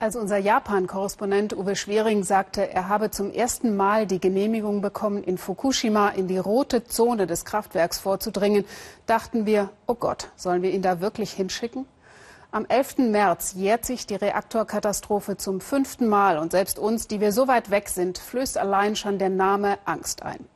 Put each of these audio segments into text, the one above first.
Als unser Japan-Korrespondent Uwe Schwering sagte, er habe zum ersten Mal die Genehmigung bekommen, in Fukushima in die rote Zone des Kraftwerks vorzudringen, dachten wir, oh Gott, sollen wir ihn da wirklich hinschicken? Am 11. März jährt sich die Reaktorkatastrophe zum fünften Mal und selbst uns, die wir so weit weg sind, flößt allein schon der Name Angst ein.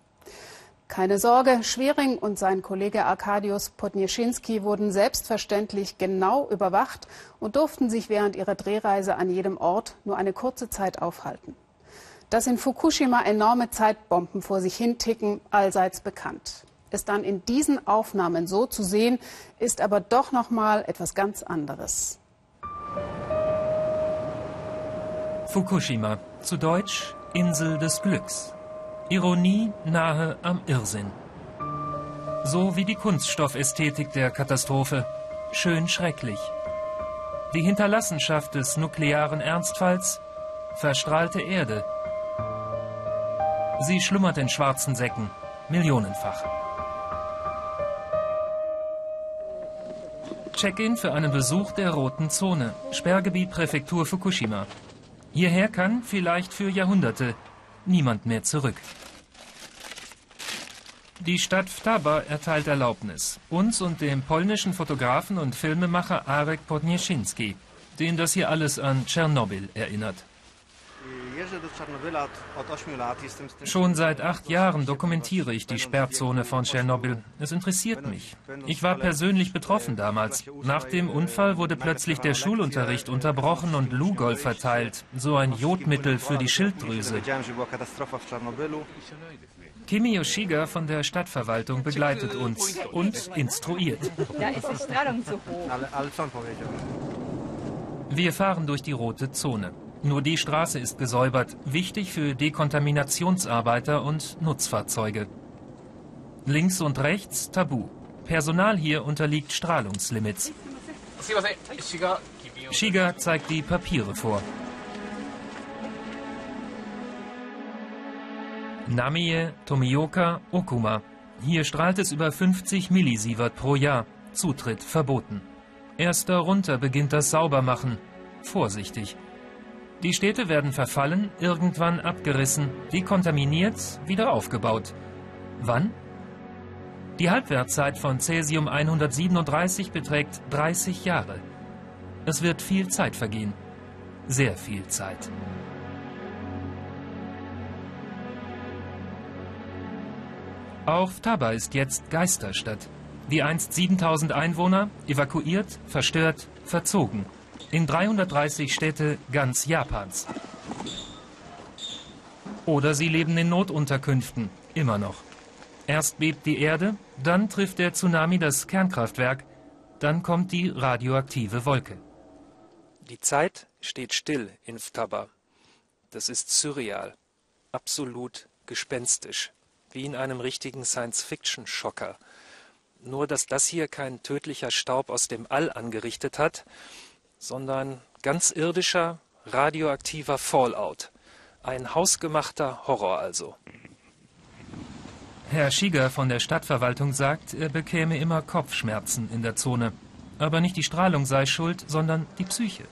Keine Sorge, Schwering und sein Kollege Arkadius Podnieschinski wurden selbstverständlich genau überwacht und durften sich während ihrer Drehreise an jedem Ort nur eine kurze Zeit aufhalten. Dass in Fukushima enorme Zeitbomben vor sich hinticken, allseits bekannt. Es dann in diesen Aufnahmen so zu sehen, ist aber doch noch mal etwas ganz anderes. Fukushima, zu Deutsch Insel des Glücks. Ironie nahe am Irrsinn. So wie die Kunststoffästhetik der Katastrophe. Schön schrecklich. Die Hinterlassenschaft des nuklearen Ernstfalls. Verstrahlte Erde. Sie schlummert in schwarzen Säcken. Millionenfach. Check-in für einen Besuch der Roten Zone. Sperrgebiet Präfektur Fukushima. Hierher kann, vielleicht für Jahrhunderte, niemand mehr zurück. Die Stadt Vtaba erteilt Erlaubnis. Uns und dem polnischen Fotografen und Filmemacher Arek Podnieschinski, den das hier alles an Tschernobyl erinnert. Schon seit acht Jahren dokumentiere ich die Sperrzone von Tschernobyl. Es interessiert mich. Ich war persönlich betroffen damals. Nach dem Unfall wurde plötzlich der Schulunterricht unterbrochen und Lugol verteilt, so ein Jodmittel für die Schilddrüse. Kimi Yoshiga von der Stadtverwaltung begleitet uns und instruiert. Da ist die Strahlung zu hoch. Wir fahren durch die rote Zone. Nur die Straße ist gesäubert, wichtig für Dekontaminationsarbeiter und Nutzfahrzeuge. Links und rechts Tabu. Personal hier unterliegt Strahlungslimits. Shiga zeigt die Papiere vor. Namie, Tomioka, Okuma. Hier strahlt es über 50 Millisievert pro Jahr. Zutritt verboten. Erst darunter beginnt das Saubermachen. Vorsichtig. Die Städte werden verfallen, irgendwann abgerissen, dekontaminiert, wieder aufgebaut. Wann? Die Halbwertszeit von Cäsium 137 beträgt 30 Jahre. Es wird viel Zeit vergehen. Sehr viel Zeit. Auch Taba ist jetzt Geisterstadt. Die einst 7000 Einwohner, evakuiert, verstört, verzogen in 330 Städte ganz Japans. Oder sie leben in Notunterkünften, immer noch. Erst bebt die Erde, dann trifft der Tsunami das Kernkraftwerk, dann kommt die radioaktive Wolke. Die Zeit steht still in Ftaba. Das ist surreal, absolut gespenstisch, wie in einem richtigen Science-Fiction-Schocker. Nur dass das hier kein tödlicher Staub aus dem All angerichtet hat, sondern ganz irdischer, radioaktiver Fallout. Ein hausgemachter Horror also. Herr Schieger von der Stadtverwaltung sagt, er bekäme immer Kopfschmerzen in der Zone. Aber nicht die Strahlung sei schuld, sondern die Psyche.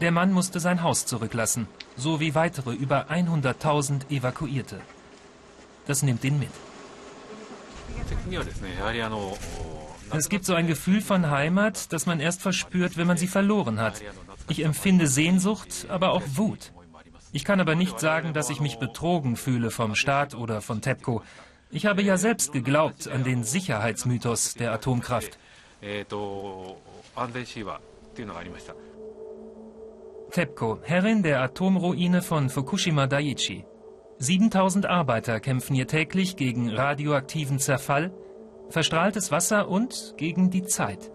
Der Mann musste sein Haus zurücklassen, so wie weitere über 100.000 Evakuierte. Das nimmt ihn mit. Es gibt so ein Gefühl von Heimat, das man erst verspürt, wenn man sie verloren hat. Ich empfinde Sehnsucht, aber auch Wut. Ich kann aber nicht sagen, dass ich mich betrogen fühle vom Staat oder von TEPCO. Ich habe ja selbst geglaubt an den Sicherheitsmythos der Atomkraft. TEPCO, Herrin der Atomruine von Fukushima Daiichi. 7000 Arbeiter kämpfen hier täglich gegen radioaktiven Zerfall, verstrahltes Wasser und gegen die Zeit.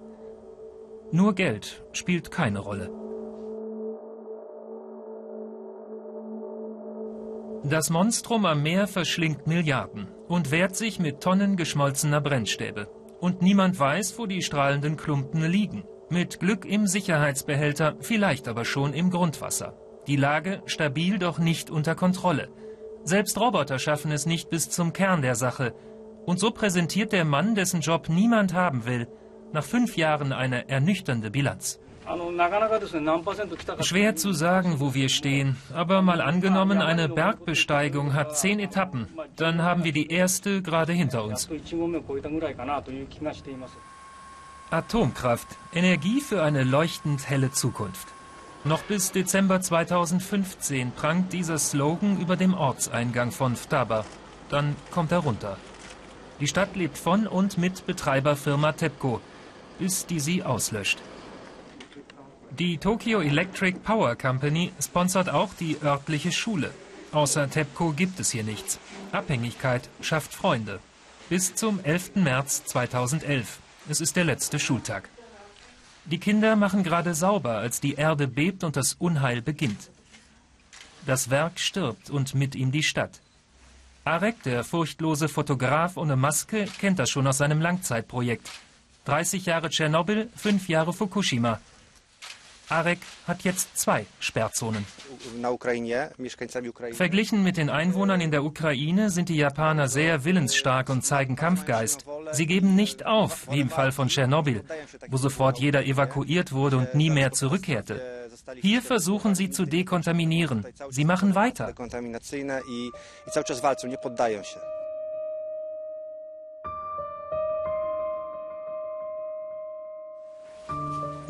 Nur Geld spielt keine Rolle. Das Monstrum am Meer verschlingt Milliarden und wehrt sich mit Tonnen geschmolzener Brennstäbe. Und niemand weiß, wo die strahlenden Klumpen liegen. Mit Glück im Sicherheitsbehälter, vielleicht aber schon im Grundwasser. Die Lage stabil, doch nicht unter Kontrolle. Selbst Roboter schaffen es nicht bis zum Kern der Sache, und so präsentiert der Mann, dessen Job niemand haben will, nach fünf Jahren eine ernüchternde Bilanz. Schwer zu sagen, wo wir stehen, aber mal angenommen, eine Bergbesteigung hat zehn Etappen, dann haben wir die erste gerade hinter uns. Atomkraft, Energie für eine leuchtend helle Zukunft. Noch bis Dezember 2015 prangt dieser Slogan über dem Ortseingang von Vtaba. Dann kommt er runter. Die Stadt lebt von und mit Betreiberfirma TEPCO, bis die sie auslöscht. Die Tokyo Electric Power Company sponsert auch die örtliche Schule. Außer TEPCO gibt es hier nichts. Abhängigkeit schafft Freunde. Bis zum 11. März 2011. Es ist der letzte Schultag. Die Kinder machen gerade sauber, als die Erde bebt und das Unheil beginnt. Das Werk stirbt und mit ihm die Stadt. Arek, der furchtlose Fotograf ohne Maske, kennt das schon aus seinem Langzeitprojekt. 30 Jahre Tschernobyl, 5 Jahre Fukushima. Arek hat jetzt zwei Sperrzonen. Verglichen mit den Einwohnern in der Ukraine sind die Japaner sehr willensstark und zeigen Kampfgeist. Sie geben nicht auf, wie im Fall von Tschernobyl, wo sofort jeder evakuiert wurde und nie mehr zurückkehrte. Hier versuchen sie zu dekontaminieren. Sie machen weiter.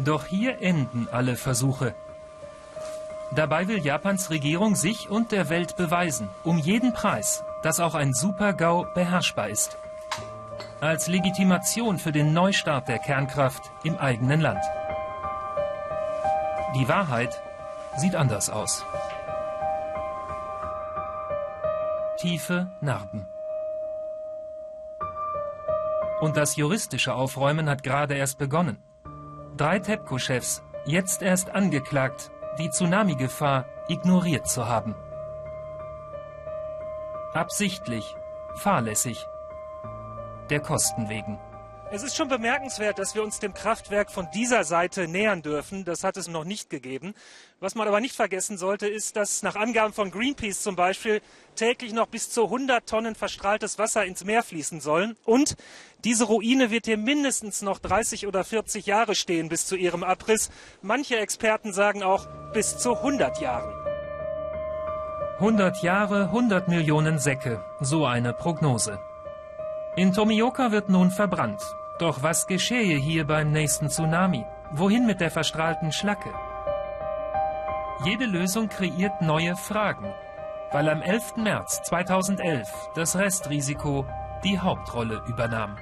Doch hier enden alle Versuche. Dabei will Japans Regierung sich und der Welt beweisen, um jeden Preis, dass auch ein Super-GAU beherrschbar ist. Als Legitimation für den Neustart der Kernkraft im eigenen Land. Die Wahrheit sieht anders aus. Tiefe Narben. Und das juristische Aufräumen hat gerade erst begonnen. Drei TEPCO-Chefs, jetzt erst angeklagt, die Tsunami-Gefahr ignoriert zu haben. Absichtlich, fahrlässig, der Kosten wegen. Es ist schon bemerkenswert, dass wir uns dem Kraftwerk von dieser Seite nähern dürfen. Das hat es noch nicht gegeben. Was man aber nicht vergessen sollte, ist, dass nach Angaben von Greenpeace zum Beispiel täglich noch bis zu 100 Tonnen verstrahltes Wasser ins Meer fließen sollen. Und diese Ruine wird hier mindestens noch 30 oder 40 Jahre stehen bis zu ihrem Abriss. Manche Experten sagen auch bis zu 100 Jahren. 100 Jahre, 100 Millionen Säcke. So eine Prognose. In Tomioka wird nun verbrannt. Doch was geschehe hier beim nächsten Tsunami? Wohin mit der verstrahlten Schlacke? Jede Lösung kreiert neue Fragen, weil am 11. März 2011 das Restrisiko die Hauptrolle übernahm.